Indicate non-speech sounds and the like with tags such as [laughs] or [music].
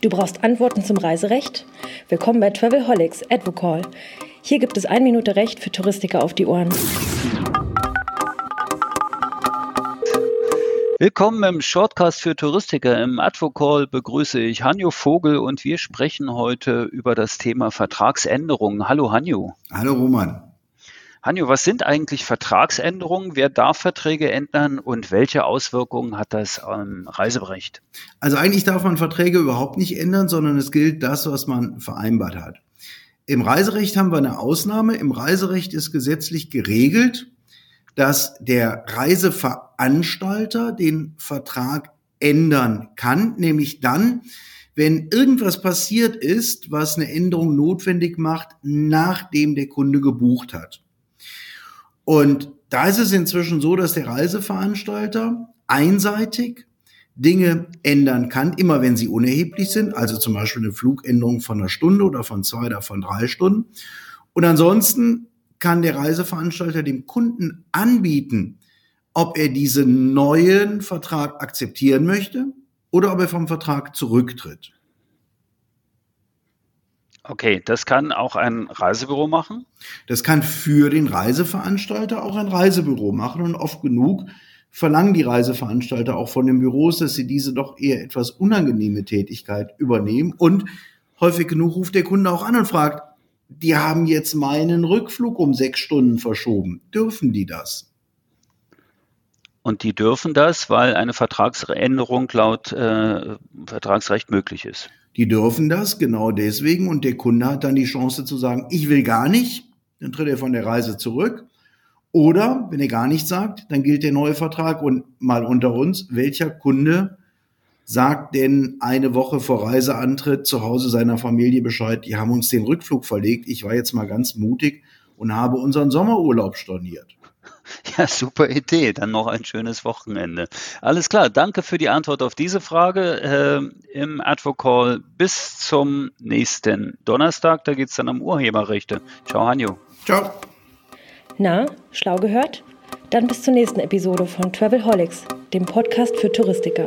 Du brauchst Antworten zum Reiserecht? Willkommen bei Travelholics Advocall. Hier gibt es ein Minute Recht für Touristiker auf die Ohren. Willkommen im Shortcast für Touristiker. Im Advocall begrüße ich Hanjo Vogel und wir sprechen heute über das Thema Vertragsänderungen. Hallo Hanjo. Hallo Roman. Hanjo, was sind eigentlich Vertragsänderungen? Wer darf Verträge ändern und welche Auswirkungen hat das am Reiserecht? Also eigentlich darf man Verträge überhaupt nicht ändern, sondern es gilt das, was man vereinbart hat. Im Reiserecht haben wir eine Ausnahme. Im Reiserecht ist gesetzlich geregelt, dass der Reiseveranstalter den Vertrag ändern kann, nämlich dann, wenn irgendwas passiert ist, was eine Änderung notwendig macht, nachdem der Kunde gebucht hat. Und da ist es inzwischen so, dass der Reiseveranstalter einseitig Dinge ändern kann, immer wenn sie unerheblich sind, also zum Beispiel eine Flugänderung von einer Stunde oder von zwei oder von drei Stunden. Und ansonsten kann der Reiseveranstalter dem Kunden anbieten, ob er diesen neuen Vertrag akzeptieren möchte oder ob er vom Vertrag zurücktritt. Okay, das kann auch ein Reisebüro machen? Das kann für den Reiseveranstalter auch ein Reisebüro machen und oft genug verlangen die Reiseveranstalter auch von den Büros, dass sie diese doch eher etwas unangenehme Tätigkeit übernehmen und häufig genug ruft der Kunde auch an und fragt, die haben jetzt meinen Rückflug um sechs Stunden verschoben. Dürfen die das? Und die dürfen das, weil eine Vertragsänderung laut äh, Vertragsrecht möglich ist. Die dürfen das genau deswegen und der Kunde hat dann die Chance zu sagen, ich will gar nicht, dann tritt er von der Reise zurück. Oder wenn er gar nichts sagt, dann gilt der neue Vertrag und mal unter uns, welcher Kunde sagt denn eine Woche vor Reiseantritt zu Hause seiner Familie Bescheid, die haben uns den Rückflug verlegt, ich war jetzt mal ganz mutig und habe unseren Sommerurlaub storniert. [laughs] Ja, super Idee. Dann noch ein schönes Wochenende. Alles klar. Danke für die Antwort auf diese Frage äh, im Advocall. Bis zum nächsten Donnerstag. Da geht es dann um Urheberrechte. Ciao, Hanjo. Ciao. Na, schlau gehört? Dann bis zur nächsten Episode von Travelholics, dem Podcast für Touristiker.